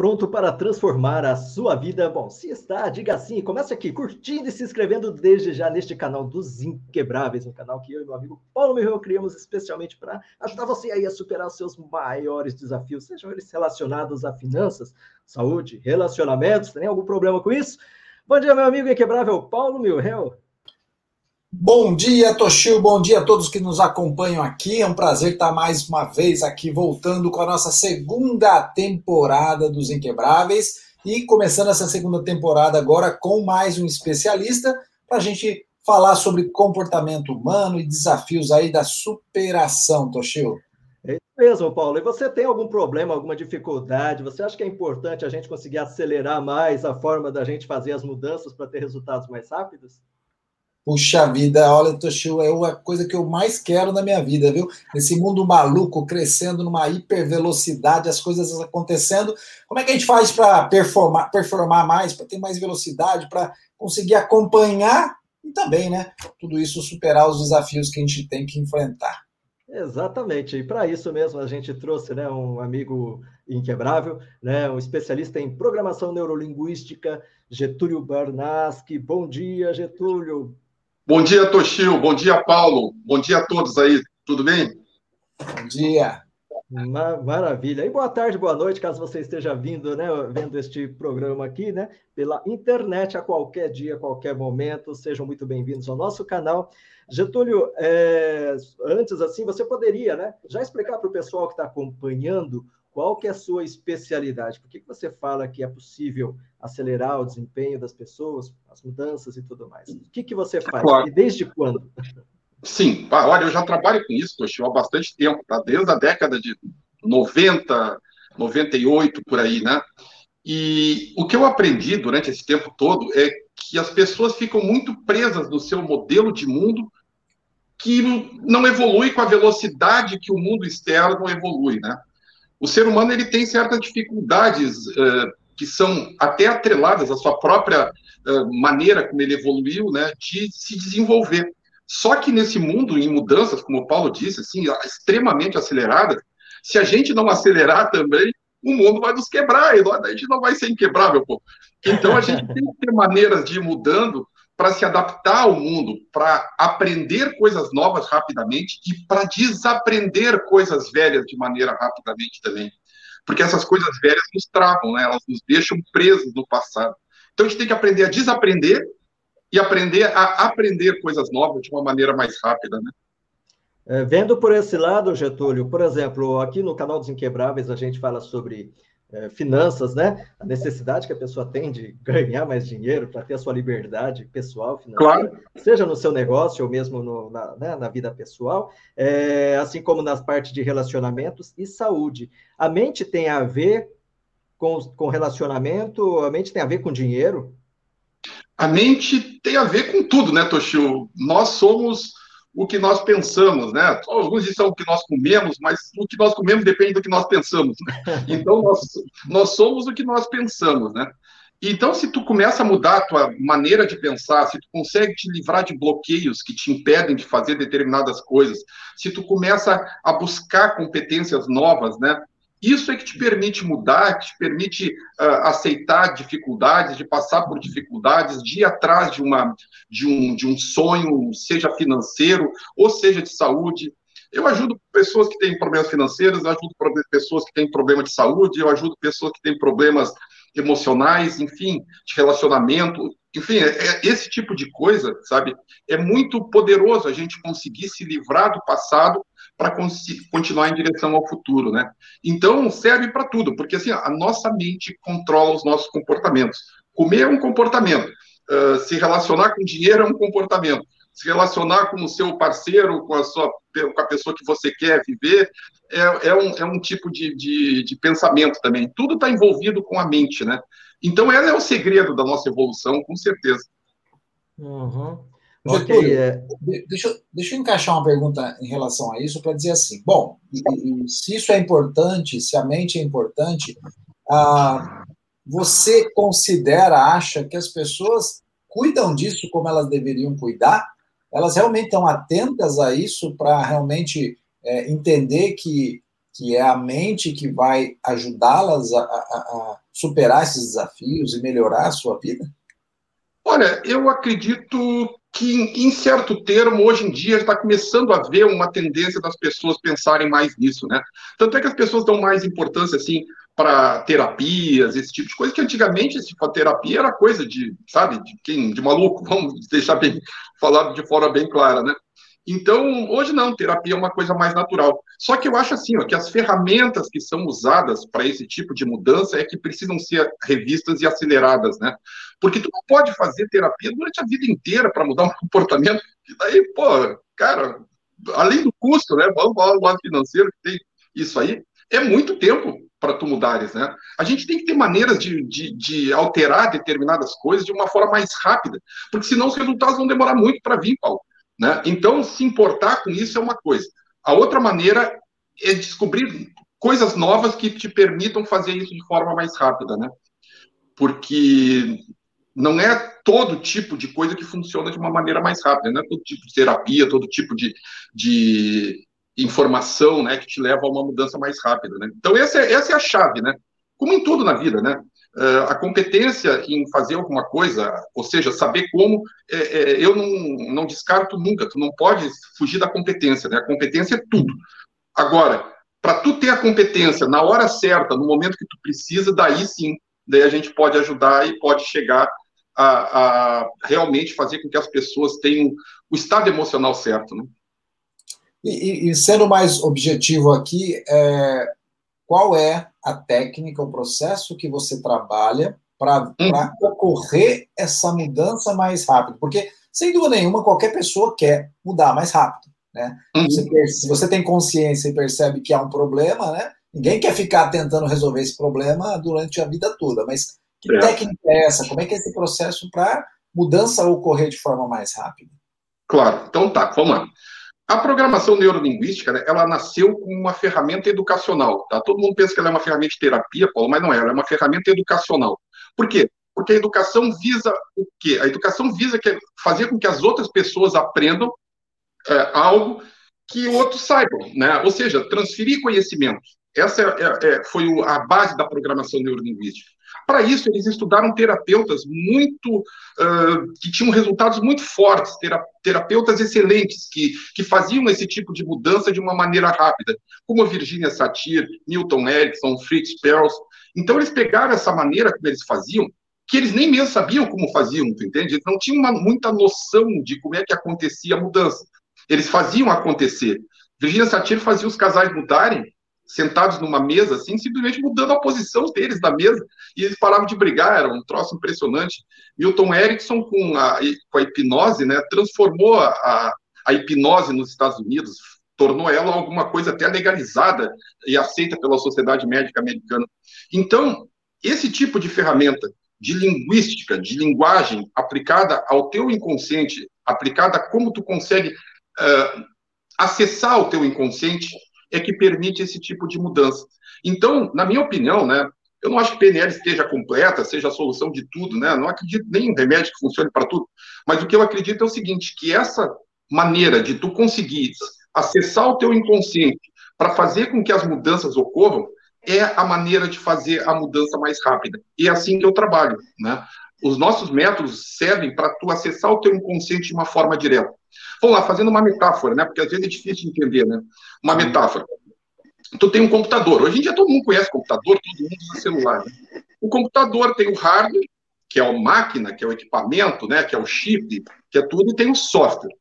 pronto para transformar a sua vida? Bom, se está, diga sim. Comece aqui curtindo e se inscrevendo desde já neste canal dos Inquebráveis, um canal que eu e meu amigo Paulo Mirreu criamos especialmente para ajudar você aí a superar os seus maiores desafios, sejam eles relacionados a finanças, saúde, relacionamentos. Tem algum problema com isso? Bom dia, meu amigo inquebrável Paulo Mirreu. Bom dia, Toshio. Bom dia a todos que nos acompanham aqui. É um prazer estar mais uma vez aqui voltando com a nossa segunda temporada dos Inquebráveis e começando essa segunda temporada agora com mais um especialista para a gente falar sobre comportamento humano e desafios aí da superação, Toshio. É isso mesmo, Paulo. E você tem algum problema, alguma dificuldade? Você acha que é importante a gente conseguir acelerar mais a forma da gente fazer as mudanças para ter resultados mais rápidos? Puxa vida, olha, Toshio, é a coisa que eu mais quero na minha vida, viu? Nesse mundo maluco, crescendo numa hipervelocidade, as coisas acontecendo. Como é que a gente faz para performar, performar mais, para ter mais velocidade, para conseguir acompanhar e também, né? Tudo isso superar os desafios que a gente tem que enfrentar. Exatamente, e para isso mesmo a gente trouxe né, um amigo inquebrável, né, um especialista em programação neurolinguística, Getúlio Barnaski. Bom dia, Getúlio. Bom dia, Toshio. Bom dia, Paulo. Bom dia a todos aí. Tudo bem? Bom dia. Maravilha. E boa tarde, boa noite, caso você esteja vindo, né, vendo este programa aqui, né, pela internet a qualquer dia, a qualquer momento. Sejam muito bem-vindos ao nosso canal. Getúlio, é, antes assim, você poderia, né, já explicar para o pessoal que está acompanhando qual que é a sua especialidade? Por que, que você fala que é possível acelerar o desempenho das pessoas, as mudanças e tudo mais? O que, que você faz claro. e desde quando? Sim, olha, eu já trabalho com isso, Toshio, há bastante tempo, tá? desde a década de 90, 98, por aí, né? E o que eu aprendi durante esse tempo todo é que as pessoas ficam muito presas no seu modelo de mundo que não evolui com a velocidade que o mundo externo evolui, né? o ser humano ele tem certas dificuldades uh, que são até atreladas à sua própria uh, maneira como ele evoluiu, né, de se desenvolver. Só que nesse mundo em mudanças, como o Paulo disse, assim, extremamente aceleradas, se a gente não acelerar também, o mundo vai nos quebrar, e a gente não vai ser inquebrável, pô. Então a gente tem que ter maneiras de ir mudando para se adaptar ao mundo, para aprender coisas novas rapidamente e para desaprender coisas velhas de maneira rapidamente também. Porque essas coisas velhas nos travam, né? elas nos deixam presos no passado. Então a gente tem que aprender a desaprender e aprender a aprender coisas novas de uma maneira mais rápida, né? É, vendo por esse lado, Getúlio, por exemplo, aqui no canal dos Inquebráveis a gente fala sobre é, finanças, né? A necessidade que a pessoa tem de ganhar mais dinheiro para ter a sua liberdade pessoal, financeira, claro. seja no seu negócio ou mesmo no, na, né, na, vida pessoal, é, assim como nas partes de relacionamentos e saúde. A mente tem a ver com, com relacionamento, a mente tem a ver com dinheiro? A mente tem a ver com tudo, né, Toshio? Nós somos o que nós pensamos, né? Alguns dizem o que nós comemos, mas o que nós comemos depende do que nós pensamos. Né? Então, nós, nós somos o que nós pensamos, né? Então, se tu começa a mudar a tua maneira de pensar, se tu consegue te livrar de bloqueios que te impedem de fazer determinadas coisas, se tu começa a buscar competências novas, né? Isso é que te permite mudar, que te permite uh, aceitar dificuldades, de passar por dificuldades, de ir atrás de, uma, de, um, de um sonho, seja financeiro ou seja de saúde. Eu ajudo pessoas que têm problemas financeiros, eu ajudo pessoas que têm problema de saúde, eu ajudo pessoas que têm problemas emocionais, enfim, de relacionamento. Enfim, é, é, esse tipo de coisa, sabe, é muito poderoso a gente conseguir se livrar do passado para continuar em direção ao futuro, né? Então, serve para tudo, porque assim, a nossa mente controla os nossos comportamentos. Comer é um comportamento, uh, se relacionar com dinheiro é um comportamento, se relacionar com o seu parceiro, com a, sua, com a pessoa que você quer viver, é, é, um, é um tipo de, de, de pensamento também. Tudo está envolvido com a mente, né? Então, ela é o segredo da nossa evolução, com certeza. Uhum. Ok, é... deixa, deixa eu encaixar uma pergunta em relação a isso para dizer assim: bom, se isso é importante, se a mente é importante, ah, você considera, acha que as pessoas cuidam disso como elas deveriam cuidar? Elas realmente estão atentas a isso para realmente é, entender que que é a mente que vai ajudá-las a, a, a, superar esses desafios e melhorar a sua vida? Olha, eu acredito que, em certo termo, hoje em dia está começando a haver uma tendência das pessoas pensarem mais nisso, né? Tanto é que as pessoas dão mais importância, assim, para terapias, esse tipo de coisa, que antigamente esse tipo terapia era coisa de, sabe, de quem, de maluco, vamos deixar bem falado de forma bem clara, né? Então, hoje não, terapia é uma coisa mais natural. Só que eu acho assim, ó, que as ferramentas que são usadas para esse tipo de mudança é que precisam ser revistas e aceleradas, né? Porque tu não pode fazer terapia durante a vida inteira para mudar um comportamento, e daí, pô, cara, além do custo, né? Vamos falar do lado financeiro que tem isso aí, é muito tempo para tu mudares, né? A gente tem que ter maneiras de, de, de, alterar determinadas coisas de uma forma mais rápida, porque senão os resultados vão demorar muito para vir, Paulo. Né? Então, se importar com isso é uma coisa. A outra maneira é descobrir coisas novas que te permitam fazer isso de forma mais rápida, né? Porque não é todo tipo de coisa que funciona de uma maneira mais rápida, não é todo tipo de terapia, todo tipo de, de informação, né, que te leva a uma mudança mais rápida, né? Então essa é, essa é a chave, né? Como em tudo na vida, né? Uh, a competência em fazer alguma coisa, ou seja, saber como, é, é, eu não, não descarto nunca, tu não pode fugir da competência, né? A competência é tudo. Agora, para tu ter a competência na hora certa, no momento que tu precisa, daí sim, daí a gente pode ajudar e pode chegar a, a realmente fazer com que as pessoas tenham o estado emocional certo, né? E, e, sendo mais objetivo aqui, é, qual é a técnica, o processo que você trabalha para uhum. ocorrer essa mudança mais rápido? Porque, sem dúvida nenhuma, qualquer pessoa quer mudar mais rápido. Né? Uhum. Você, se você tem consciência e percebe que há um problema, né? ninguém quer ficar tentando resolver esse problema durante a vida toda. Mas que é. técnica é essa? Como é que é esse processo para mudança ocorrer de forma mais rápida? Claro, então tá, vamos lá. A programação neurolinguística, né, ela nasceu como uma ferramenta educacional. Tá? Todo mundo pensa que ela é uma ferramenta de terapia, Paulo, mas não é, ela é uma ferramenta educacional. Por quê? Porque a educação visa o quê? A educação visa que, fazer com que as outras pessoas aprendam é, algo que outros saibam, né? ou seja, transferir conhecimento. Essa é, é, foi a base da programação neurolinguística. Para isso, eles estudaram terapeutas muito uh, que tinham resultados muito fortes, terapeutas excelentes que, que faziam esse tipo de mudança de uma maneira rápida, como Virginia Satir, Newton Erickson, Fritz Perls. Então, eles pegaram essa maneira como eles faziam, que eles nem mesmo sabiam como faziam, tu entende? Eles não tinham uma, muita noção de como é que acontecia a mudança. Eles faziam acontecer. Virginia Satir fazia os casais mudarem sentados numa mesa, assim, simplesmente mudando a posição deles da mesa, e eles paravam de brigar, era um troço impressionante. Milton Erickson, com a, com a hipnose, né, transformou a, a hipnose nos Estados Unidos, tornou ela alguma coisa até legalizada e aceita pela Sociedade Médica Americana. Então, esse tipo de ferramenta de linguística, de linguagem aplicada ao teu inconsciente, aplicada a como tu consegue uh, acessar o teu inconsciente, é que permite esse tipo de mudança. Então, na minha opinião, né, eu não acho que PNL esteja completa, seja a solução de tudo, né? Não acredito nem em remédio que funcione para tudo. Mas o que eu acredito é o seguinte, que essa maneira de tu conseguir acessar o teu inconsciente para fazer com que as mudanças ocorram é a maneira de fazer a mudança mais rápida. E é assim que eu trabalho, né? Os nossos métodos servem para tu acessar o teu inconsciente de uma forma direta. Vamos lá, fazendo uma metáfora, né? Porque às vezes é difícil de entender, né? Uma metáfora. Tu tem um computador. Hoje em dia todo mundo conhece computador, todo mundo usa celular. Né? O computador tem o hardware, que é a máquina, que é o equipamento, né? Que é o chip, que é tudo, e tem o software.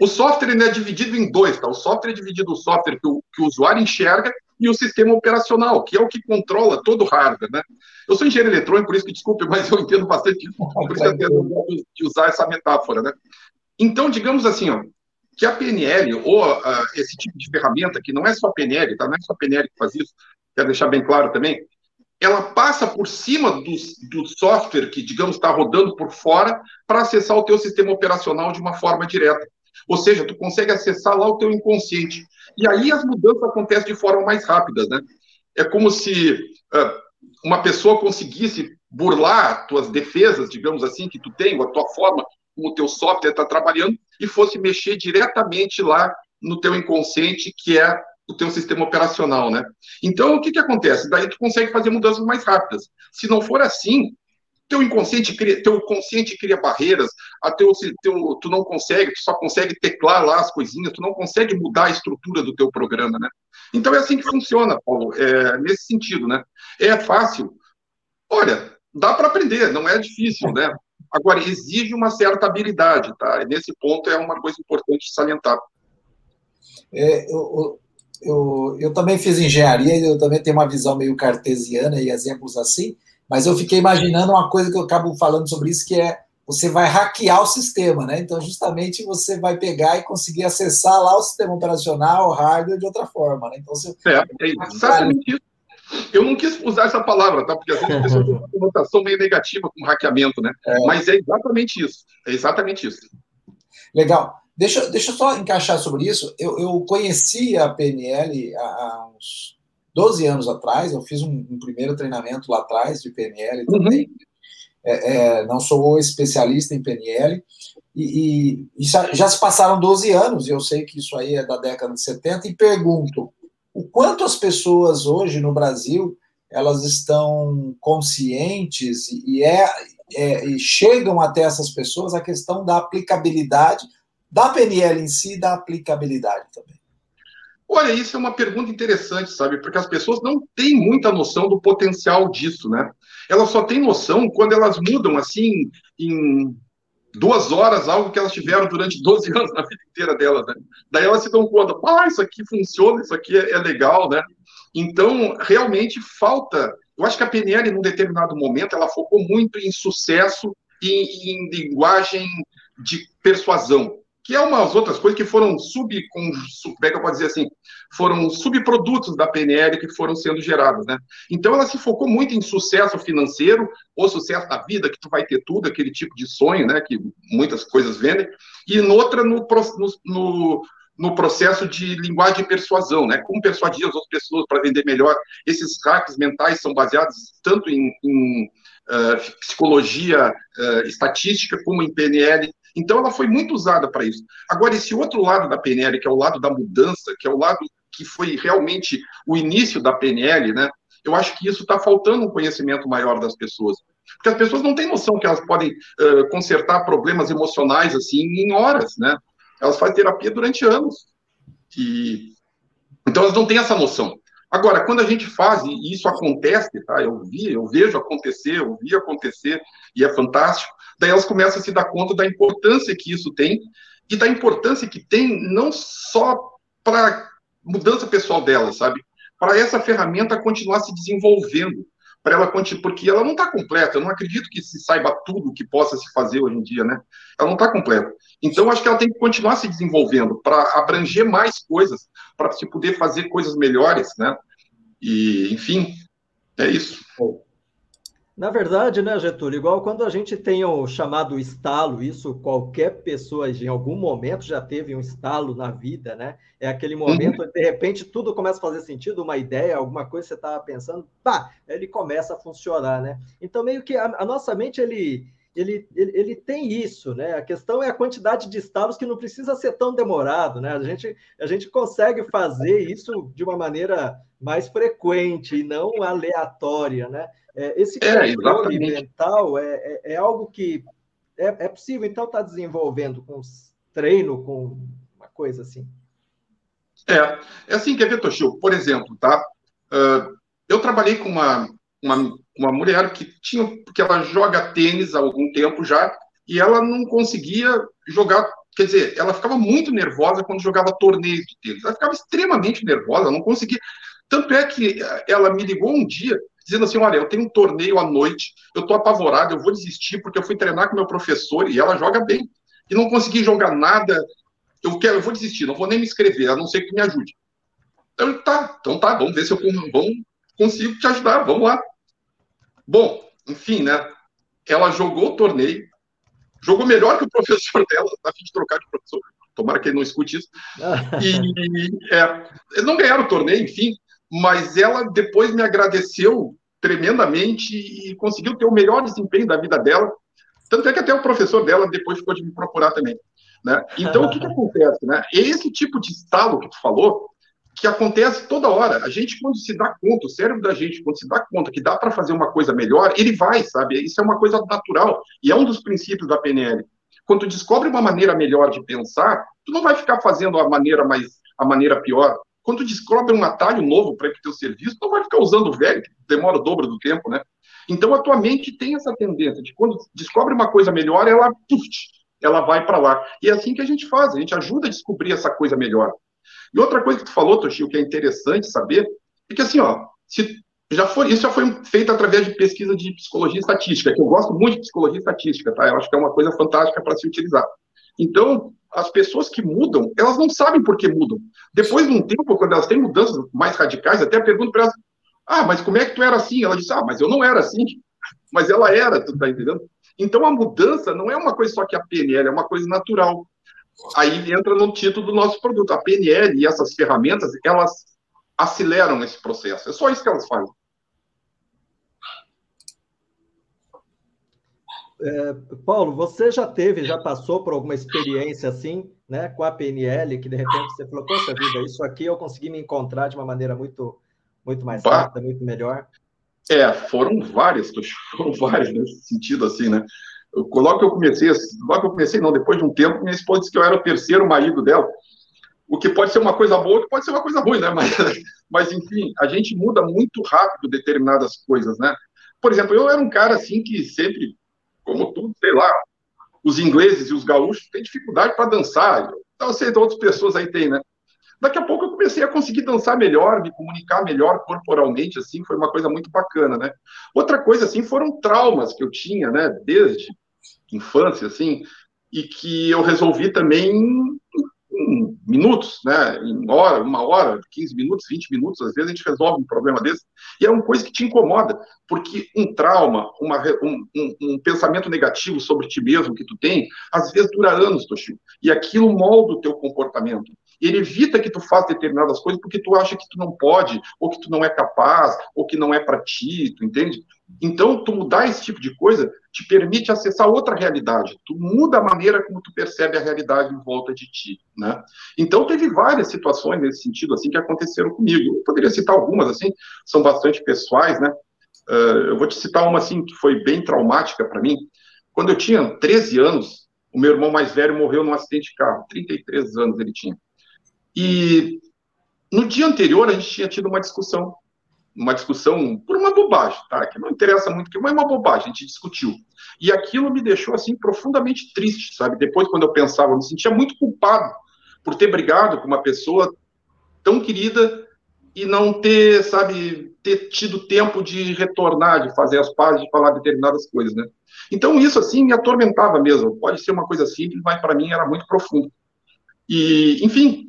O software é dividido em dois, tá? O software é dividido o software que o, que o usuário enxerga e o sistema operacional, que é o que controla todo o hardware, né? Eu sou engenheiro eletrônico, por isso que desculpe, mas eu entendo bastante, por isso que eu tento de usar essa metáfora, né? Então, digamos assim, ó, que a PNL, ou uh, esse tipo de ferramenta, que não é só a PNL, tá? não é só a PNL que faz isso, quero deixar bem claro também, ela passa por cima do, do software que, digamos, está rodando por fora para acessar o teu sistema operacional de uma forma direta. Ou seja, tu consegue acessar lá o teu inconsciente. E aí as mudanças acontecem de forma mais rápida, né? É como se uh, uma pessoa conseguisse burlar tuas defesas, digamos assim, que tu tem, a tua forma como o teu software está trabalhando, e fosse mexer diretamente lá no teu inconsciente, que é o teu sistema operacional, né? Então, o que que acontece? Daí tu consegue fazer mudanças mais rápidas. Se não for assim, teu inconsciente cria, teu consciente cria barreiras, a teu, teu, tu não consegue, tu só consegue teclar lá as coisinhas, tu não consegue mudar a estrutura do teu programa, né? Então é assim que funciona, Paulo, é, nesse sentido, né? É fácil. Olha, dá para aprender, não é difícil, né? Agora, exige uma certa habilidade, tá? E nesse ponto é uma coisa importante salientar. É, eu, eu, eu também fiz engenharia, eu também tenho uma visão meio cartesiana e exemplos assim, mas eu fiquei imaginando uma coisa que eu acabo falando sobre isso, que é você vai hackear o sistema, né? Então, justamente, você vai pegar e conseguir acessar lá o sistema operacional, o hardware, de outra forma, né? Então, você... É, é exatamente isso. Eu não quis usar essa palavra, tá? Porque às vezes a pessoa tem uma conotação meio negativa com hackeamento, né? É. Mas é exatamente isso. É exatamente isso. Legal. Deixa, deixa eu só encaixar sobre isso. Eu, eu conheci a PNL há uns 12 anos atrás, eu fiz um, um primeiro treinamento lá atrás de PNL uhum. também. Uhum. É, é, não sou especialista em PNL, e, e, e, já se passaram 12 anos, e eu sei que isso aí é da década de 70, e pergunto, o quanto as pessoas hoje no Brasil, elas estão conscientes e, é, é, e chegam até essas pessoas a questão da aplicabilidade da PNL em si da aplicabilidade também? Olha, isso é uma pergunta interessante, sabe? Porque as pessoas não têm muita noção do potencial disso, né? Elas só têm noção quando elas mudam, assim, em duas horas, algo que elas tiveram durante 12 anos na vida inteira delas, né? Daí elas se dão conta, ah, isso aqui funciona, isso aqui é, é legal, né? Então, realmente falta. Eu acho que a PNL, num determinado momento, ela focou muito em sucesso e em linguagem de persuasão que é umas outras coisas que foram sub, com, como é que eu posso dizer assim, foram subprodutos da PNL que foram sendo gerados, né? Então ela se focou muito em sucesso financeiro, ou sucesso da vida, que tu vai ter tudo, aquele tipo de sonho, né, que muitas coisas vendem, e noutra no, no, no processo de linguagem de persuasão, né? Como persuadir as outras pessoas para vender melhor. Esses hacks mentais são baseados tanto em, em uh, psicologia uh, estatística como em PNL. Então, ela foi muito usada para isso. Agora, esse outro lado da PNL, que é o lado da mudança, que é o lado que foi realmente o início da PNL, né? Eu acho que isso está faltando um conhecimento maior das pessoas. Porque as pessoas não têm noção que elas podem uh, consertar problemas emocionais assim em horas, né? Elas fazem terapia durante anos. E... Então elas não têm essa noção. Agora, quando a gente faz, e isso acontece, tá? Eu vi, eu vejo acontecer, eu vi acontecer, e é fantástico, daí elas começam a se dar conta da importância que isso tem, e da importância que tem não só para mudança pessoal dela, sabe? Para essa ferramenta continuar se desenvolvendo, para ela porque ela não está completa. Eu não acredito que se saiba tudo que possa se fazer hoje em dia, né? Ela não está completa. Então, acho que ela tem que continuar se desenvolvendo para abranger mais coisas, para se poder fazer coisas melhores, né? E, enfim, é isso. Na verdade, né, Getúlio, igual quando a gente tem o chamado estalo, isso qualquer pessoa em algum momento já teve um estalo na vida, né? É aquele uhum. momento, uhum. de repente, tudo começa a fazer sentido, uma ideia, alguma coisa que você estava pensando, pá, ele começa a funcionar, né? Então, meio que a, a nossa mente, ele, ele, ele, ele, tem isso, né? A questão é a quantidade de estalos que não precisa ser tão demorado, né? A gente, a gente consegue fazer isso de uma maneira mais frequente e não aleatória, né? É, esse é, controle é, mental é, é, é, algo que é, é possível, então, estar tá desenvolvendo com treino, com uma coisa assim. É, é assim, quer ver, Toshio? Por exemplo, tá? Uh, eu trabalhei com uma, uma, uma mulher que tinha, que ela joga tênis há algum tempo já, e ela não conseguia jogar, quer dizer, ela ficava muito nervosa quando jogava torneios de tênis. Ela ficava extremamente nervosa, não conseguia. Tanto é que ela me ligou um dia dizendo assim: olha, eu tenho um torneio à noite, eu estou apavorado, eu vou desistir porque eu fui treinar com meu professor e ela joga bem. E não consegui jogar nada, eu quero, eu vou desistir, não vou nem me inscrever, a não ser que me ajude. Então tá, então tá, vamos ver se eu vamos, consigo te ajudar, vamos lá. Bom, enfim, né? Ela jogou o torneio, jogou melhor que o professor dela, a fim de trocar de professor. Tomara que ele não escute isso. E é, não ganharam o torneio, enfim, mas ela depois me agradeceu tremendamente e conseguiu ter o melhor desempenho da vida dela. Tanto é que até o professor dela depois ficou de me procurar também. Né? Então, o que, que acontece? Né? Esse tipo de estalo que tu falou, que acontece toda hora. A gente, quando se dá conta, o cérebro da gente, quando se dá conta que dá para fazer uma coisa melhor, ele vai, sabe? Isso é uma coisa natural e é um dos princípios da PNL. Quando tu descobre uma maneira melhor de pensar, tu não vai ficar fazendo a maneira mais a maneira pior. Quando tu descobre um atalho novo para o teu serviço, tu não vai ficar usando o velho, que demora o dobro do tempo, né? Então a tua mente tem essa tendência de quando descobre uma coisa melhor, ela puf, ela vai para lá. E é assim que a gente faz, a gente ajuda a descobrir essa coisa melhor. E outra coisa que tu falou, Toshio, que é interessante saber, é que assim, ó, se já foi, isso já foi feito através de pesquisa de psicologia estatística, que eu gosto muito de psicologia estatística, tá? Eu acho que é uma coisa fantástica para se utilizar. Então, as pessoas que mudam, elas não sabem por que mudam. Depois de um tempo, quando elas têm mudanças mais radicais, até pergunto para elas: ah, mas como é que tu era assim? Ela disse: ah, mas eu não era assim. Mas ela era, tu tá entendendo? Então, a mudança não é uma coisa só que a PNL, é uma coisa natural aí entra no título do nosso produto. A PNL e essas ferramentas, elas aceleram esse processo. É só isso que elas fazem. É, Paulo, você já teve, já passou por alguma experiência assim, né, com a PNL, que de repente você falou, poxa vida, isso aqui eu consegui me encontrar de uma maneira muito, muito mais rápida, muito melhor? É, foram várias, foram várias nesse sentido assim, né? Logo que eu comecei, logo que eu comecei, não, depois de um tempo, minha esposa disse que eu era o terceiro marido dela. O que pode ser uma coisa boa, que pode ser uma coisa ruim, né? Mas, mas enfim, a gente muda muito rápido determinadas coisas, né? Por exemplo, eu era um cara assim que sempre, como tudo, sei lá, os ingleses e os gaúchos têm dificuldade para dançar. Então, sei, outras pessoas aí têm, né? Daqui a pouco eu comecei a conseguir dançar melhor, me comunicar melhor corporalmente, assim, foi uma coisa muito bacana, né? Outra coisa, assim, foram traumas que eu tinha, né, desde infância, assim, e que eu resolvi também minutos, né, em hora, uma hora, 15 minutos, 20 minutos, às vezes a gente resolve um problema desse, e é uma coisa que te incomoda, porque um trauma, uma, um, um, um, pensamento negativo sobre ti mesmo que tu tem, às vezes dura anos, Toshio, e aquilo molda o teu comportamento. Ele evita que tu faça determinadas coisas porque tu acha que tu não pode, ou que tu não é capaz, ou que não é para ti, tu entende? Então, tu mudar esse tipo de coisa te permite acessar outra realidade. Tu muda a maneira como tu percebe a realidade em volta de ti, né? Então, teve várias situações nesse sentido, assim, que aconteceram comigo. Eu poderia citar algumas, assim, são bastante pessoais, né? Uh, eu vou te citar uma, assim, que foi bem traumática para mim. Quando eu tinha 13 anos, o meu irmão mais velho morreu num acidente de carro. 33 anos ele tinha. E no dia anterior a gente tinha tido uma discussão, uma discussão por uma bobagem, tá? Que não interessa muito, que mas é uma bobagem, a gente discutiu. E aquilo me deixou assim profundamente triste, sabe? Depois quando eu pensava, eu me sentia muito culpado por ter brigado com uma pessoa tão querida e não ter, sabe, ter tido tempo de retornar, de fazer as pazes, de falar determinadas coisas, né? Então isso assim me atormentava mesmo. Pode ser uma coisa simples, mas para mim era muito profundo. E, enfim,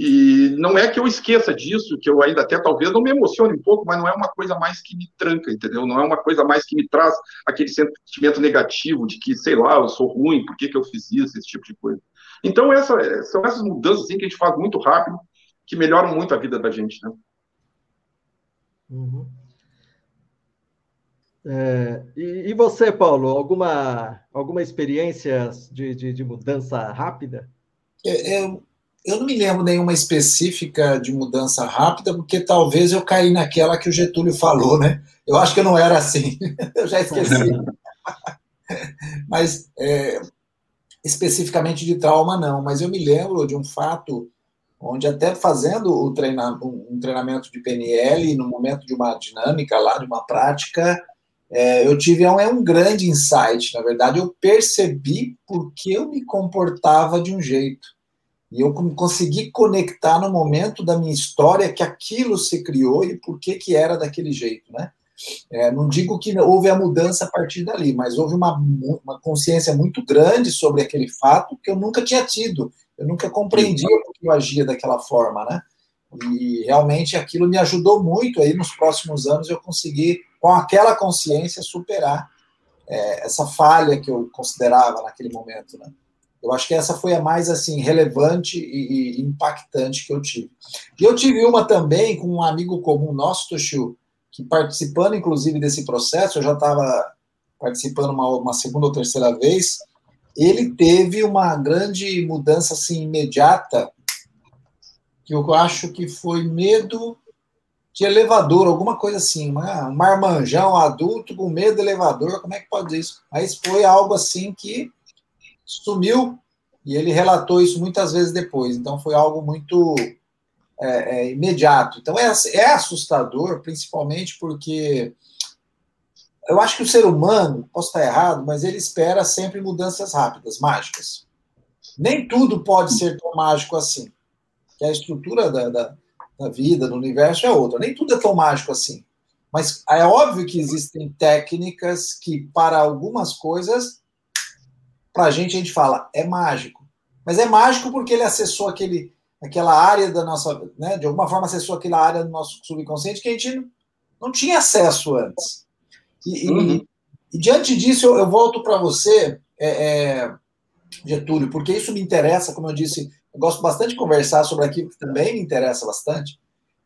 e não é que eu esqueça disso, que eu ainda até talvez não me emocione um pouco, mas não é uma coisa mais que me tranca, entendeu? Não é uma coisa mais que me traz aquele sentimento negativo de que, sei lá, eu sou ruim, por que, que eu fiz isso, esse tipo de coisa. Então, essa, são essas mudanças assim, que a gente faz muito rápido, que melhoram muito a vida da gente, né? Uhum. É, e, e, você, Paulo, alguma, alguma experiência de, de, de mudança rápida? É, é eu não me lembro nenhuma específica de mudança rápida, porque talvez eu caí naquela que o Getúlio falou, né? Eu acho que eu não era assim, eu já esqueci. mas é, especificamente de trauma, não. Mas eu me lembro de um fato onde até fazendo o um treinamento de PNL, no momento de uma dinâmica lá, de uma prática, é, eu tive um, é um grande insight. Na verdade, eu percebi porque eu me comportava de um jeito. E eu consegui conectar no momento da minha história que aquilo se criou e por que, que era daquele jeito, né? É, não digo que houve a mudança a partir dali, mas houve uma, uma consciência muito grande sobre aquele fato que eu nunca tinha tido. Eu nunca compreendia porque eu agia daquela forma, né? E realmente aquilo me ajudou muito aí nos próximos anos eu conseguir, com aquela consciência, superar é, essa falha que eu considerava naquele momento, né? Eu acho que essa foi a mais assim relevante e, e, impactante que eu tive. E eu tive uma também com um amigo comum nosso, Toshio, que participando inclusive desse processo, eu já estava participando uma, uma segunda ou terceira vez, ele teve uma grande mudança assim imediata que eu acho que foi medo de elevador, alguma coisa assim, um marmanjão adulto com medo de elevador, como é que pode isso? Mas foi algo assim que sumiu e ele relatou isso muitas vezes depois, então foi algo muito é, é, imediato. Então é, é assustador, principalmente porque eu acho que o ser humano, posso estar errado, mas ele espera sempre mudanças rápidas, mágicas. Nem tudo pode ser tão mágico assim. Que a estrutura da, da, da, vida, do universo é outra. Nem tudo é tão mágico assim. Mas é óbvio que existem técnicas que, para algumas coisas, para a gente, a gente fala, é mágico. Mas é mágico porque ele acessou aquele, aquela área da nossa. Né, de alguma forma, acessou aquela área do nosso subconsciente que a gente não tinha acesso antes. E, uhum. e, e diante disso, eu, eu volto para você, é, é, Getúlio, porque isso me interessa, como eu disse, eu gosto bastante de conversar sobre aquilo que também me interessa bastante.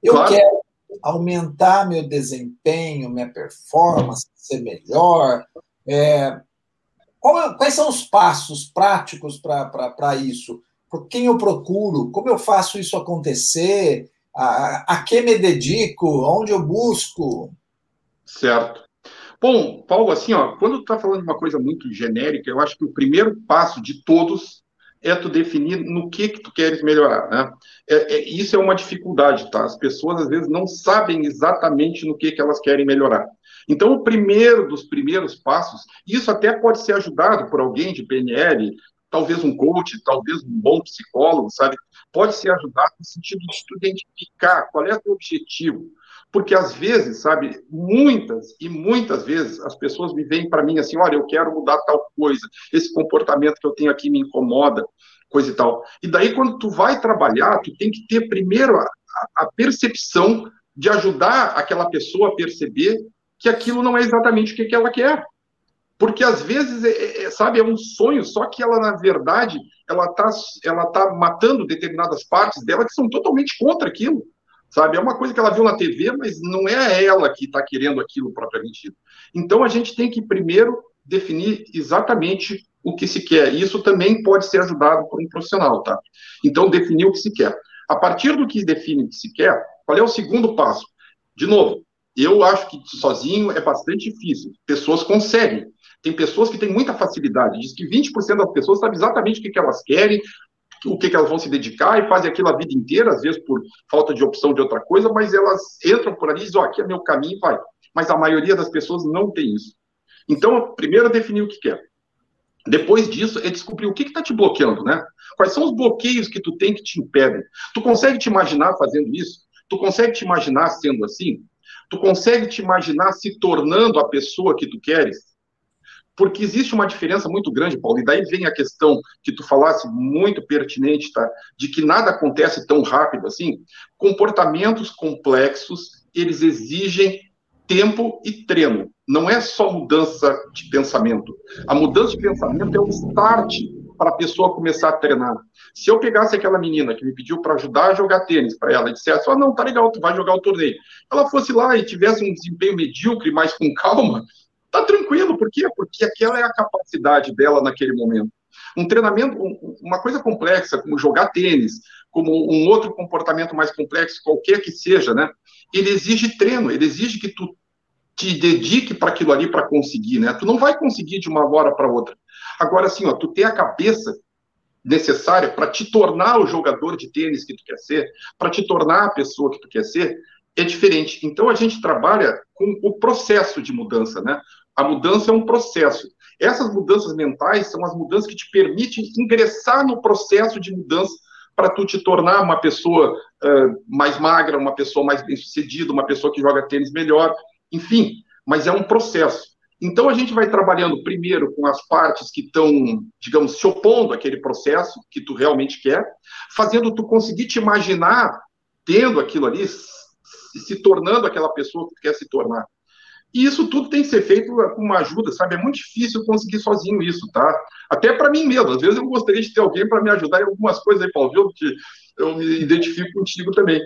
Eu claro. quero aumentar meu desempenho, minha performance, ser melhor. É, quais são os passos práticos para isso? Por quem eu procuro? Como eu faço isso acontecer? A, a que me dedico? Onde eu busco? Certo. Bom, Paulo, assim, ó, quando tu está falando de uma coisa muito genérica, eu acho que o primeiro passo de todos é tu definir no que que tu queres melhorar, né? É, é, isso é uma dificuldade, tá? As pessoas às vezes não sabem exatamente no que que elas querem melhorar. Então, o primeiro dos primeiros passos, isso até pode ser ajudado por alguém de PNL, talvez um coach, talvez um bom psicólogo, sabe? Pode ser ajudado no sentido de tu identificar qual é o teu objetivo, porque às vezes, sabe, muitas e muitas vezes as pessoas me vêm para mim assim, olha, eu quero mudar tal coisa, esse comportamento que eu tenho aqui me incomoda, coisa e tal. E daí quando tu vai trabalhar, tu tem que ter primeiro a, a percepção de ajudar aquela pessoa a perceber que aquilo não é exatamente o que, que ela quer. Porque às vezes, é, é, é sabe, é um sonho, só que ela, na verdade, ela está ela tá matando determinadas partes dela que são totalmente contra aquilo sabe? É uma coisa que ela viu na TV, mas não é ela que está querendo aquilo propriamente. Então a gente tem que primeiro definir exatamente o que se quer. E isso também pode ser ajudado por um profissional, tá? Então definir o que se quer. A partir do que define o que se quer, qual é o segundo passo? De novo, eu acho que sozinho é bastante difícil. Pessoas conseguem. Tem pessoas que têm muita facilidade. Diz que 20% das pessoas sabem exatamente o que elas querem, o que, que elas vão se dedicar e fazem aquilo a vida inteira, às vezes por falta de opção de outra coisa, mas elas entram por ali e dizem, oh, aqui é meu caminho, vai. Mas a maioria das pessoas não tem isso. Então, primeiro definir o que quer. Depois disso, é descobrir o que está te bloqueando, né? Quais são os bloqueios que tu tem que te impedem? Tu consegue te imaginar fazendo isso? Tu consegue te imaginar sendo assim? Tu consegue te imaginar se tornando a pessoa que tu queres? porque existe uma diferença muito grande, Paulo, e daí vem a questão que tu falasse muito pertinente, tá? De que nada acontece tão rápido assim. Comportamentos complexos, eles exigem tempo e treino. Não é só mudança de pensamento. A mudança de pensamento é um start para a pessoa começar a treinar. Se eu pegasse aquela menina que me pediu para ajudar a jogar tênis para ela e dissesse, ah, não, tá legal, tu vai jogar o torneio. Ela fosse lá e tivesse um desempenho medíocre, mas com calma, Tá tranquilo, por quê? Porque aquela é a capacidade dela naquele momento. Um treinamento, uma coisa complexa, como jogar tênis, como um outro comportamento mais complexo, qualquer que seja, né? Ele exige treino, ele exige que tu te dedique para aquilo ali para conseguir, né? Tu não vai conseguir de uma hora para outra. Agora, assim, ó, tu tem a cabeça necessária para te tornar o jogador de tênis que tu quer ser, para te tornar a pessoa que tu quer ser, é diferente. Então a gente trabalha com o processo de mudança, né? A mudança é um processo. Essas mudanças mentais são as mudanças que te permitem ingressar no processo de mudança para tu te tornar uma pessoa uh, mais magra, uma pessoa mais bem-sucedida, uma pessoa que joga tênis melhor, enfim. Mas é um processo. Então a gente vai trabalhando primeiro com as partes que estão, digamos, se opondo àquele processo que tu realmente quer, fazendo tu conseguir te imaginar tendo aquilo ali, se tornando aquela pessoa que tu quer se tornar. E isso tudo tem que ser feito com uma ajuda, sabe? É muito difícil conseguir sozinho isso, tá? Até para mim mesmo. Às vezes eu gostaria de ter alguém para me ajudar em algumas coisas aí, Paulo, viu? Que eu me identifico contigo também.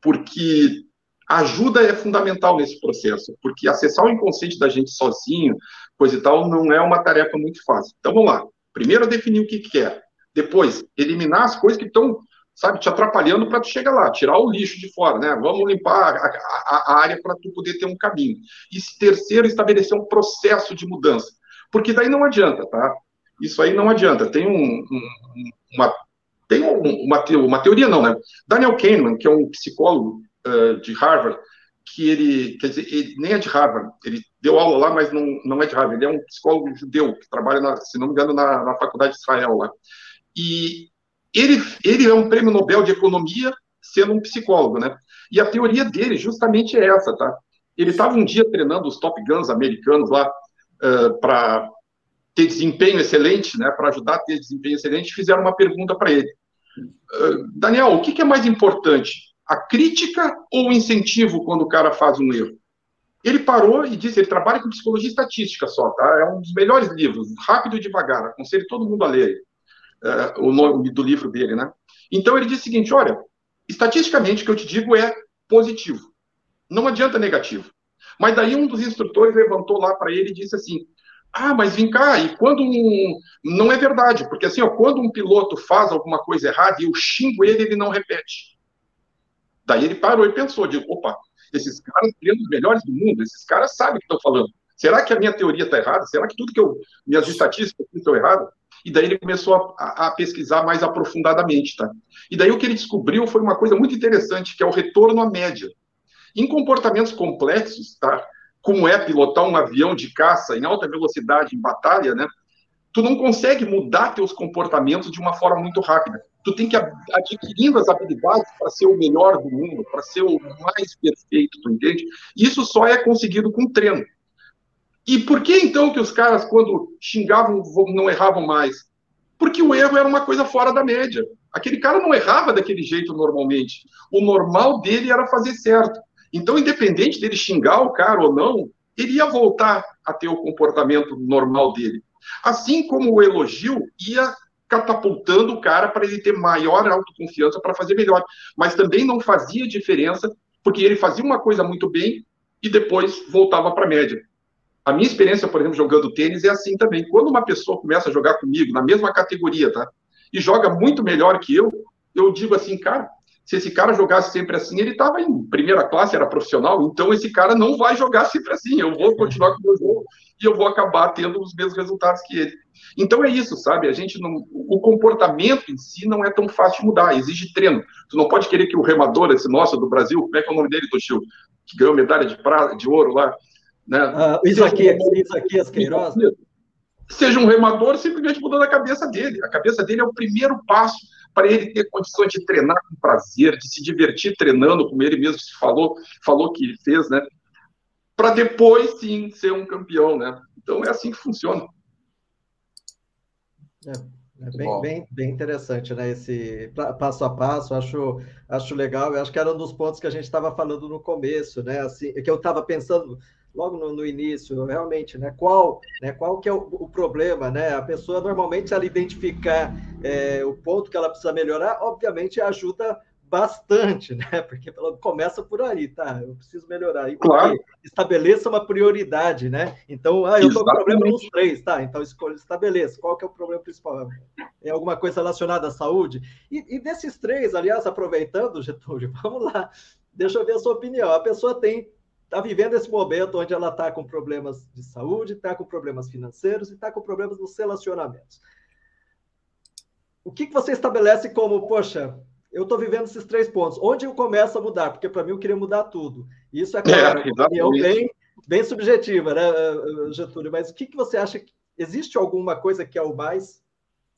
Porque ajuda é fundamental nesse processo, porque acessar o inconsciente da gente sozinho, coisa e tal, não é uma tarefa muito fácil. Então vamos lá. Primeiro definir o que quer. Depois, eliminar as coisas que estão sabe, te atrapalhando para tu chegar lá, tirar o lixo de fora, né? Vamos limpar a, a, a área para tu poder ter um caminho. E terceiro, estabelecer um processo de mudança. Porque daí não adianta, tá? Isso aí não adianta. Tem um, um, uma tem uma, uma teoria não, né? Daniel Kahneman, que é um psicólogo uh, de Harvard, que ele, quer dizer, ele nem é de Harvard, ele deu aula lá, mas não, não é de Harvard, ele é um psicólogo judeu, que trabalha, na, se não me engano, na, na Faculdade de Israel lá. E ele, ele é um prêmio Nobel de Economia, sendo um psicólogo, né? E a teoria dele justamente é essa, tá? Ele estava um dia treinando os Top Guns americanos lá uh, para ter desempenho excelente, né? Para ajudar a ter desempenho excelente, fizeram uma pergunta para ele. Uh, Daniel, o que, que é mais importante? A crítica ou o incentivo quando o cara faz um erro? Ele parou e disse, ele trabalha com psicologia estatística só, tá? É um dos melhores livros, rápido e devagar, aconselho todo mundo a ler uh, o nome do livro dele, né? Então ele disse o seguinte: olha, estatisticamente o que eu te digo é positivo, não adianta negativo. Mas daí um dos instrutores levantou lá para ele e disse assim: ah, mas vem cá, e quando um... não é verdade, porque assim, ó, quando um piloto faz alguma coisa errada e eu xingo ele, ele não repete. Daí ele parou e pensou, opa, esses caras são os melhores do mundo, esses caras sabem o que estão falando. Será que a minha teoria está errada? Será que tudo que eu, minhas estatísticas estão erradas? e daí ele começou a, a, pesquisar mais aprofundadamente, tá? E daí o que ele descobriu foi uma coisa muito interessante, que é o retorno à média. Em comportamentos complexos, tá? Como é pilotar um avião de caça em alta velocidade em batalha, né? Tu não consegue mudar teus comportamentos de uma forma muito rápida. Tu tem que adquirindo as habilidades para ser o melhor do mundo, para ser o mais perfeito, tu entende? Isso só é conseguido com treino. E por que então que os caras, quando xingavam, não erravam mais? Porque o erro era uma coisa fora da média. Aquele cara não errava daquele jeito normalmente. O normal dele era fazer certo. Então, independente dele xingar o cara ou não, ele ia voltar a ter o comportamento normal dele. Assim como o elogio ia catapultando o cara para ele ter maior autoconfiança para fazer melhor. Mas também não fazia diferença, porque ele fazia uma coisa muito bem e depois voltava para a média. A minha experiência, por exemplo, jogando tênis é assim também. Quando uma pessoa começa a jogar comigo na mesma categoria, tá? E joga muito melhor que eu, eu digo assim, cara, se esse cara jogasse sempre assim, ele estava em primeira classe, era profissional, então esse cara não vai jogar sempre assim. Eu vou continuar com o meu jogo e eu vou acabar tendo os mesmos resultados que ele. Então é isso, sabe? A gente não, o comportamento em si não é tão fácil de mudar, exige treino. Tu não pode querer que o remador, esse nosso do Brasil, como é que é o nome dele, Toshio, que ganhou medalha de prata, de ouro lá, né? Ah, Isaquias, Isaquias Queiroz. Seja um remador, simplesmente mudando a cabeça dele. A cabeça dele é o primeiro passo para ele ter condições de treinar com prazer, de se divertir treinando, como ele mesmo falou, falou que fez, né? Para depois sim ser um campeão, né? Então é assim que funciona. É, é bem, bem, bem interessante, né? Esse passo a passo, acho, acho legal. Eu acho que era um dos pontos que a gente estava falando no começo, né? Assim, que eu estava pensando logo no, no, início, realmente, né? Qual, né? Qual que é o, o, problema, né? A pessoa normalmente, se ela identificar é, o ponto que ela precisa melhorar, obviamente ajuda bastante, né? Porque começa por aí, tá? Eu preciso melhorar. E claro. estabeleça uma prioridade, né? Então, ah, eu estou com problema nos três, tá? Então escolha, estabeleça. Qual que é o problema principal? É alguma coisa relacionada à saúde? E, e desses três, aliás, aproveitando, Getúlio, vamos lá. Deixa eu ver a sua opinião. A pessoa tem está vivendo esse momento onde ela está com problemas de saúde, está com problemas financeiros e está com problemas nos relacionamentos. O que, que você estabelece como, poxa, eu estou vivendo esses três pontos. Onde eu começo a mudar? Porque para mim eu queria mudar tudo. Isso é, claro, é, uma opinião bem, bem subjetiva, né, Getúlio? Mas o que, que você acha? Existe alguma coisa que é o mais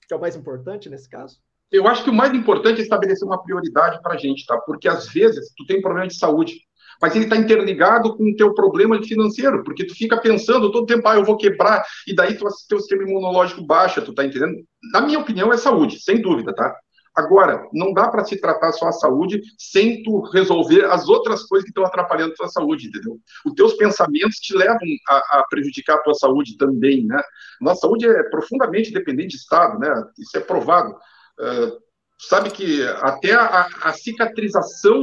que é o mais importante nesse caso? Eu acho que o mais importante é estabelecer uma prioridade para a gente, tá? Porque às vezes tu tem um problema de saúde mas ele está interligado com o teu problema financeiro, porque tu fica pensando todo tempo, ah, eu vou quebrar, e daí tu, teu sistema imunológico baixa, tu tá entendendo? Na minha opinião, é saúde, sem dúvida, tá? Agora, não dá para se tratar só a saúde sem tu resolver as outras coisas que estão atrapalhando a tua saúde, entendeu? Os teus pensamentos te levam a, a, prejudicar a tua saúde também, né? Nossa saúde é profundamente dependente de Estado, né? Isso é provado. Uh, sabe que até a, a cicatrização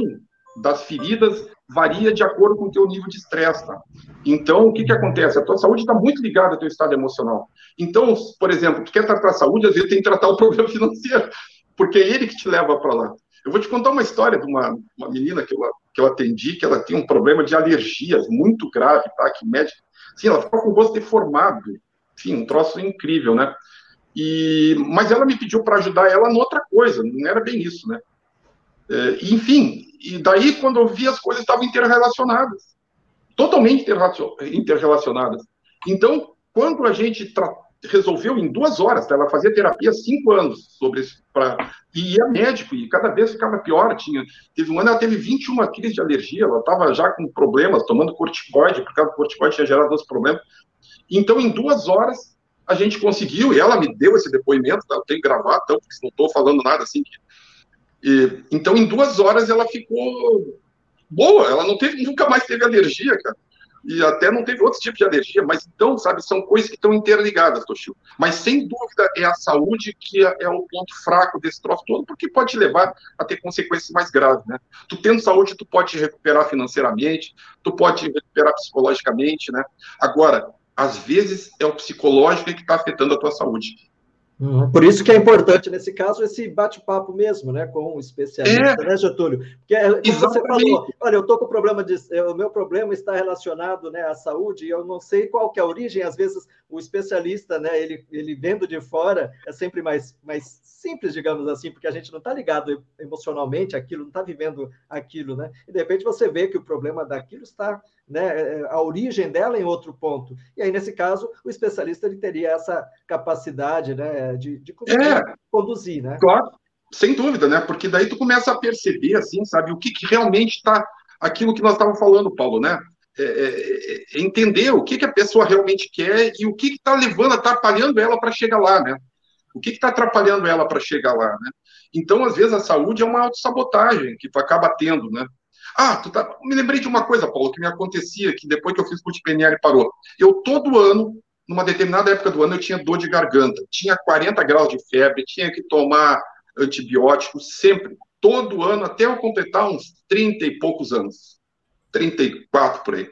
das feridas varia de acordo com o teu nível de estresse, tá? Então, o que que acontece? A tua saúde está muito ligada ao teu estado emocional. Então, por exemplo, tu quer tratar a saúde, às vezes tem que tratar o problema financeiro, porque é ele que te leva para lá. Eu vou te contar uma história de uma, uma menina que eu, que eu atendi, que ela tinha um problema de alergias muito grave, tá? Que médica, sim, ela ficou com o rosto deformado, enfim, um troço incrível, né? E, mas ela me pediu para ajudar ela noutra coisa, não era bem isso, né? É, enfim, e daí quando eu vi as coisas estavam interrelacionadas, totalmente interrelacionadas. Então, quando a gente resolveu em duas horas, tá? ela fazia terapia cinco anos sobre isso, e ia médico, e cada vez ficava pior. Tinha, teve um ano ela teve 21 crises de alergia, ela estava já com problemas, tomando corticoide, porque o corticoide tinha gerado outros problemas. Então, em duas horas, a gente conseguiu, e ela me deu esse depoimento, tá? eu tenho gravado, então, porque não estou falando nada assim. E, então, em duas horas, ela ficou boa, ela não teve, nunca mais teve alergia, cara. E até não teve outros tipos de alergia, mas então, sabe, são coisas que estão interligadas, Toshio. Mas sem dúvida é a saúde que é, é o ponto fraco desse troço todo, porque pode te levar a ter consequências mais graves, né? Tu tendo saúde, tu pode te recuperar financeiramente, tu pode te recuperar psicologicamente, né? Agora, às vezes é o psicológico que está afetando a tua saúde. Uhum. Por isso que é importante, nesse caso, esse bate-papo mesmo, né, com um especialista, é. né, Getúlio? Porque, é, como Exatamente. você falou, olha, eu estou com problema de... É, o meu problema está relacionado né, à saúde e eu não sei qual que é a origem, às vezes o especialista, né, ele, ele vendo de fora, é sempre mais, mais simples, digamos assim, porque a gente não está ligado emocionalmente àquilo, não está vivendo aquilo, né? E, de repente, você vê que o problema daquilo está né, a origem dela em outro ponto. E aí, nesse caso, o especialista ele teria essa capacidade né, de, de é, conduzir. Né? Claro, sem dúvida, né? Porque daí tu começa a perceber, assim, sabe, o que, que realmente está aquilo que nós estávamos falando, Paulo, né? É, é, é entender o que, que a pessoa realmente quer e o que está levando, atrapalhando ela para chegar lá, né? O que está atrapalhando ela para chegar lá, né? Então, às vezes, a saúde é uma autossabotagem que tu acaba tendo, né? Ah, tu tá... me lembrei de uma coisa, Paulo, que me acontecia, que depois que eu fiz curso de PNL parou. Eu, todo ano, numa determinada época do ano, eu tinha dor de garganta. Tinha 40 graus de febre, tinha que tomar antibiótico sempre. Todo ano, até eu completar uns 30 e poucos anos. 34 por aí.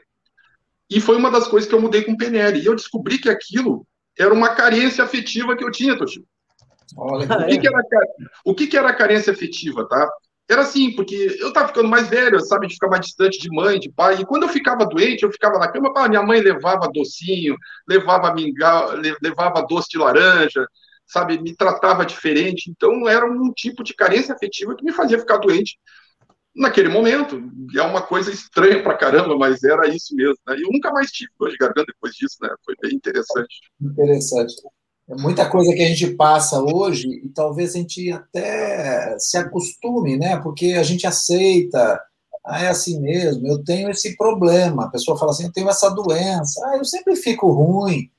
E foi uma das coisas que eu mudei com PNL. E eu descobri que aquilo era uma carência afetiva que eu tinha, Toshio. Olha, o, que, que, era, o que, que era carência afetiva, tá? Era assim, porque eu tava ficando mais velho, sabe, de ficar mais distante de mãe, de pai, e quando eu ficava doente, eu ficava na cama, minha mãe levava docinho, levava mingau, levava doce de laranja, sabe, me tratava diferente, então era um tipo de carência afetiva que me fazia ficar doente naquele momento. É uma coisa estranha pra caramba, mas era isso mesmo, né? Eu nunca mais tive dor de garganta depois disso, né? Foi bem interessante. Interessante. É muita coisa que a gente passa hoje e talvez a gente até se acostume, né? Porque a gente aceita, ah, é assim mesmo, eu tenho esse problema. A pessoa fala assim, eu tenho essa doença, ah, eu sempre fico ruim.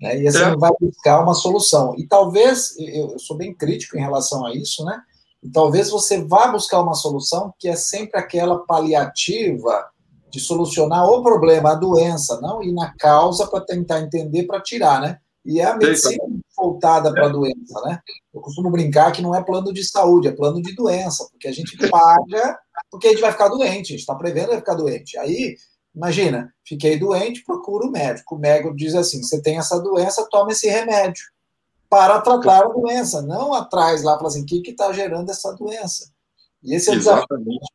Né? E assim é. vai buscar uma solução. E talvez, eu sou bem crítico em relação a isso, né? E talvez você vá buscar uma solução que é sempre aquela paliativa de solucionar o problema, a doença, não ir na causa para tentar entender, para tirar, né? E é a medicina voltada para a doença, né? Eu costumo brincar que não é plano de saúde, é plano de doença, porque a gente paga porque a gente vai ficar doente, a gente está prevendo vai ficar doente. Aí, imagina, fiquei doente, procuro o médico. O médico diz assim: você tem essa doença, toma esse remédio para tratar a doença, não atrás lá, falar assim, o que está gerando essa doença? E esse é o desafio,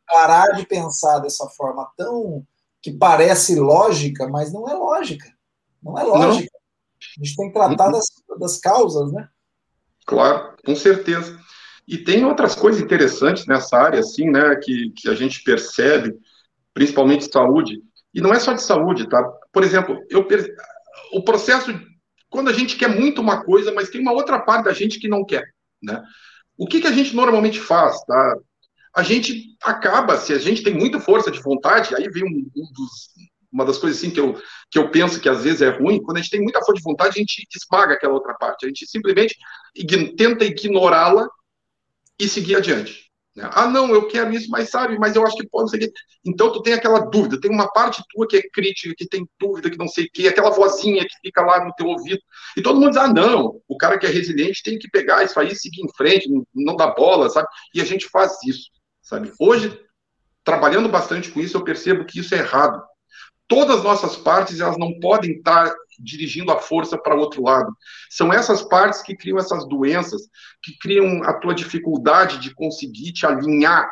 parar de pensar dessa forma tão que parece lógica, mas não é lógica. Não é lógica. Não. A gente tem que tratar uhum. das, das causas, né? Claro, com certeza. E tem outras coisas interessantes nessa área, assim, né, que, que a gente percebe, principalmente saúde. E não é só de saúde, tá? Por exemplo, eu o processo, quando a gente quer muito uma coisa, mas tem uma outra parte da gente que não quer, né? O que, que a gente normalmente faz, tá? A gente acaba, se a gente tem muita força de vontade, aí vem um, um dos, uma das coisas assim que eu, que eu penso que às vezes é ruim, quando a gente tem muita força de vontade, a gente esmaga aquela outra parte. A gente simplesmente tenta ignorá-la e seguir adiante. Né? Ah, não, eu quero isso, mas sabe, mas eu acho que pode ser. Então tu tem aquela dúvida, tem uma parte tua que é crítica, que tem dúvida, que não sei o quê, aquela vozinha que fica lá no teu ouvido. E todo mundo diz: ah, não, o cara que é resiliente tem que pegar isso aí, seguir em frente, não dá bola, sabe? E a gente faz isso, sabe? Hoje, trabalhando bastante com isso, eu percebo que isso é errado todas as nossas partes elas não podem estar dirigindo a força para o outro lado. São essas partes que criam essas doenças, que criam a tua dificuldade de conseguir te alinhar,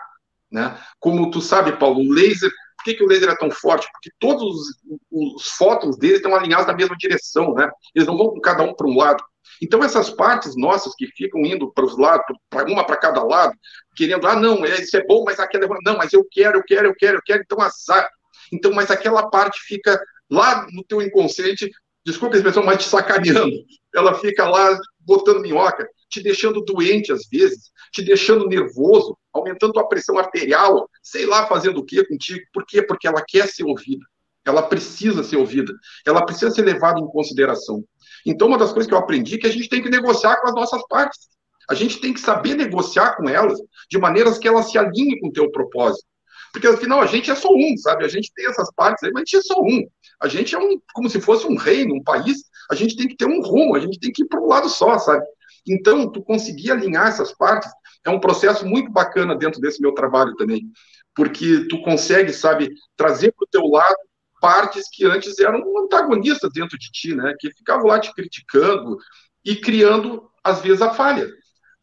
né? Como tu sabe, Paulo, o laser, por que, que o laser é tão forte? Porque todos os, os fótons dele estão alinhados na mesma direção, né? Eles não vão cada um para um lado. Então, essas partes nossas que ficam indo para os lados, uma para cada lado, querendo, ah, não, é, isso é bom, mas aquela é não, mas eu quero, eu quero, eu quero, eu quero, então azar. Então, mas aquela parte fica lá no teu inconsciente, desculpa a expressão, mas te sacaneando. Ela fica lá botando minhoca, te deixando doente às vezes, te deixando nervoso, aumentando a pressão arterial, sei lá fazendo o que contigo. Por quê? Porque ela quer ser ouvida. Ela precisa ser ouvida. Ela precisa ser levada em consideração. Então, uma das coisas que eu aprendi é que a gente tem que negociar com as nossas partes. A gente tem que saber negociar com elas de maneiras que elas se alinhem com o teu propósito. Porque afinal a gente é só um, sabe? A gente tem essas partes aí, mas a gente é só um. A gente é um, como se fosse um reino, um país. A gente tem que ter um rumo, a gente tem que ir para um lado só, sabe? Então, tu conseguir alinhar essas partes é um processo muito bacana dentro desse meu trabalho também. Porque tu consegue, sabe, trazer para o teu lado partes que antes eram antagonistas dentro de ti, né? Que ficavam lá te criticando e criando, às vezes, a falha.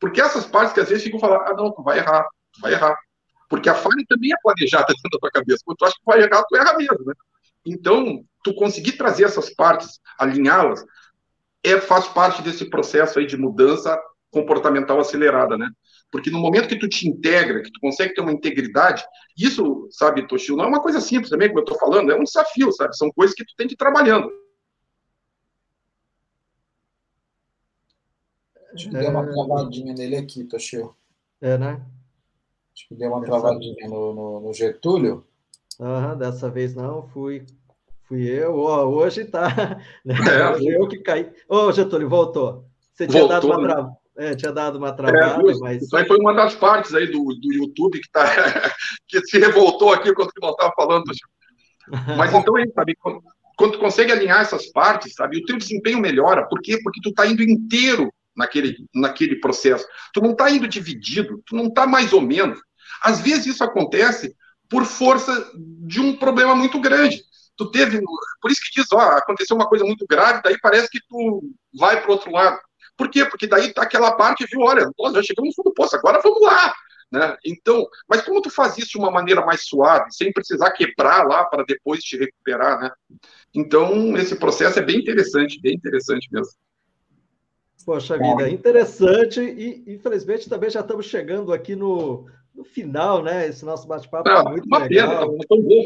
Porque essas partes que às vezes ficam falando, ah, não, tu vai errar, tu vai errar. Porque a falha também é planejada dentro da tua cabeça. Quando tu acha que vai errar, tu erra mesmo, né? Então, tu conseguir trazer essas partes, alinhá-las, é, faz parte desse processo aí de mudança comportamental acelerada, né? Porque no momento que tu te integra, que tu consegue ter uma integridade, isso, sabe, Toshio, não é uma coisa simples também, como eu estou falando, é um desafio, sabe? São coisas que tu tem que ir trabalhando. Acho que deu uma travadinha nele aqui, Toshio. É, né? Acho que deu uma travadinha no, no, no Getúlio. Uhum, dessa vez não, fui, fui eu. hoje tá. Né? É, eu que caí. Ô, oh, Getúlio, voltou. Você tinha voltou, dado uma né? travada. É, tinha dado uma é, travada, é, mas. Isso aí foi uma das partes aí do, do YouTube que, tá, que se revoltou aqui quando nós estava falando. Mas então, aí, sabe, quando, quando tu consegue alinhar essas partes, sabe, o teu desempenho melhora. Por quê? Porque tu está indo inteiro naquele, naquele processo. Tu não está indo dividido, tu não está mais ou menos. Às vezes isso acontece por força de um problema muito grande. Tu teve, por isso que diz, ó, aconteceu uma coisa muito grave, daí parece que tu vai para o outro lado. Por quê? Porque daí tá aquela parte viu, olha, nós já chegamos no fundo do poço, agora vamos lá. Né? Então, mas como tu faz isso de uma maneira mais suave, sem precisar quebrar lá para depois te recuperar, né? Então, esse processo é bem interessante, bem interessante mesmo. Poxa vida, interessante e infelizmente também já estamos chegando aqui no, no final, né? Esse nosso bate-papo é muito legal. Pena, tão bom.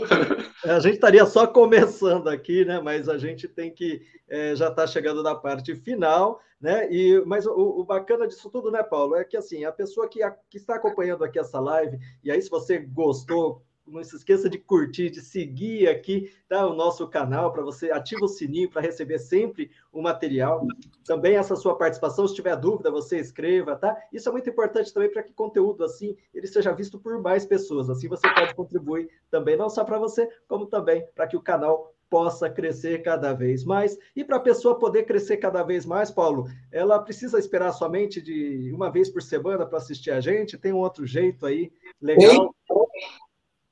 É, a gente estaria só começando aqui, né? Mas a gente tem que é, já está chegando na parte final, né? E mas o, o, bacana disso tudo, né, Paulo, é que assim a pessoa que, a, que está acompanhando aqui essa live e aí se você gostou não se esqueça de curtir, de seguir aqui tá, o nosso canal para você ativa o sininho para receber sempre o material. Também essa sua participação, se tiver dúvida, você escreva, tá? Isso é muito importante também para que conteúdo assim ele seja visto por mais pessoas. Assim você pode contribuir também não só para você, como também para que o canal possa crescer cada vez mais. E para a pessoa poder crescer cada vez mais, Paulo, ela precisa esperar somente de uma vez por semana para assistir a gente? Tem um outro jeito aí legal?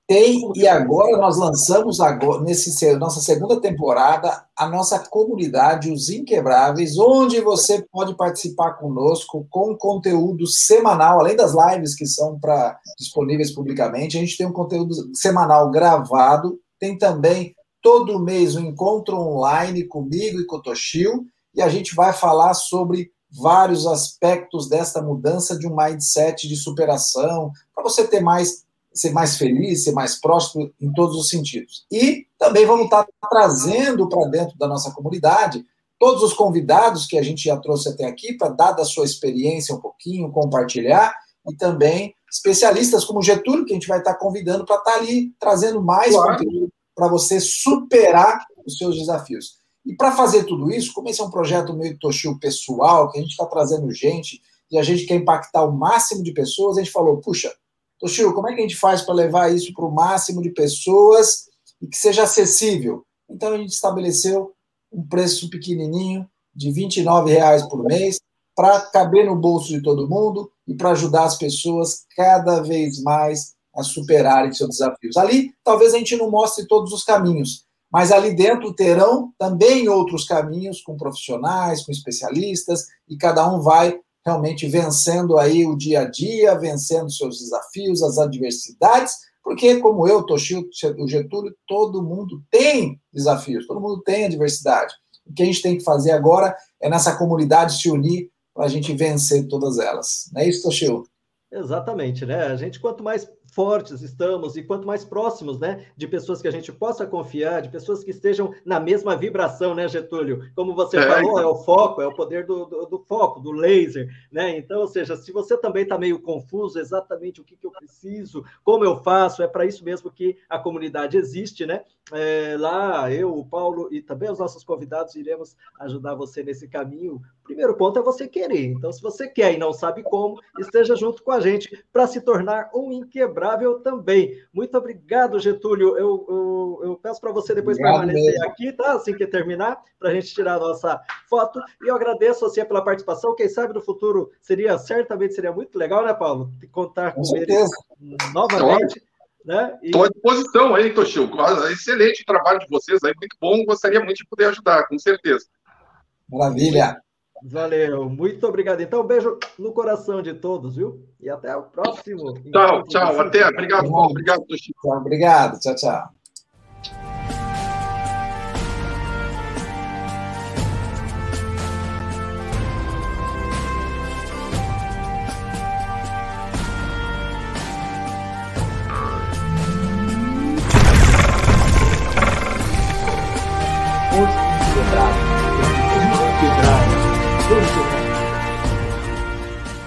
Tem, e agora nós lançamos, agora, nesse nossa segunda temporada, a nossa comunidade, os Inquebráveis, onde você pode participar conosco com conteúdo semanal, além das lives que são pra, disponíveis publicamente, a gente tem um conteúdo semanal gravado, tem também todo mês um encontro online comigo e com o Toshio, e a gente vai falar sobre vários aspectos desta mudança de um mindset de superação, para você ter mais ser mais feliz, ser mais próximo em todos os sentidos. E também vamos estar trazendo para dentro da nossa comunidade todos os convidados que a gente já trouxe até aqui para dar da sua experiência um pouquinho, compartilhar e também especialistas como Getúlio que a gente vai estar convidando para estar ali trazendo mais claro. conteúdo para você superar os seus desafios. E para fazer tudo isso, como esse é um projeto meio Toshio pessoal, que a gente está trazendo gente e a gente quer impactar o máximo de pessoas, a gente falou, puxa, Toshio, como é que a gente faz para levar isso para o máximo de pessoas e que seja acessível? Então a gente estabeleceu um preço pequenininho de R$ reais por mês para caber no bolso de todo mundo e para ajudar as pessoas cada vez mais a superarem seus desafios. Ali, talvez a gente não mostre todos os caminhos, mas ali dentro terão também outros caminhos com profissionais, com especialistas, e cada um vai realmente vencendo aí o dia a dia, vencendo seus desafios, as adversidades, porque como eu, Toshio, o Getúlio, todo mundo tem desafios, todo mundo tem adversidade. O que a gente tem que fazer agora é nessa comunidade se unir para a gente vencer todas elas. Não é isso, Toshio? Exatamente, né? A gente, quanto mais fortes estamos e quanto mais próximos, né, de pessoas que a gente possa confiar, de pessoas que estejam na mesma vibração, né, Getúlio? Como você é. falou, é o foco, é o poder do, do, do, foco, do laser, né? Então, ou seja, se você também está meio confuso exatamente o que, que eu preciso, como eu faço, é para isso mesmo que a comunidade existe, né? É, lá, eu, o Paulo e também os nossos convidados iremos ajudar você nesse caminho. O primeiro ponto é você querer. Então, se você quer e não sabe como, esteja junto com a gente para se tornar um inquebrável também. Muito obrigado, Getúlio. Eu, eu, eu peço para você depois obrigado permanecer mesmo. aqui, tá? Assim que terminar, para a gente tirar a nossa foto. E eu agradeço você pela participação. Quem sabe no futuro seria, certamente seria muito legal, né, Paulo? Contar com, com ele novamente. Né? Estou à disposição aí, Toshio. Excelente trabalho de vocês aí, muito bom. Gostaria muito de poder ajudar, com certeza. Maravilha. Valeu, muito obrigado. Então, um beijo no coração de todos, viu? E até o próximo. Tchau, tchau. Até. Obrigado, Paulo. Obrigado, Toshio. Obrigado, tchau, tchau.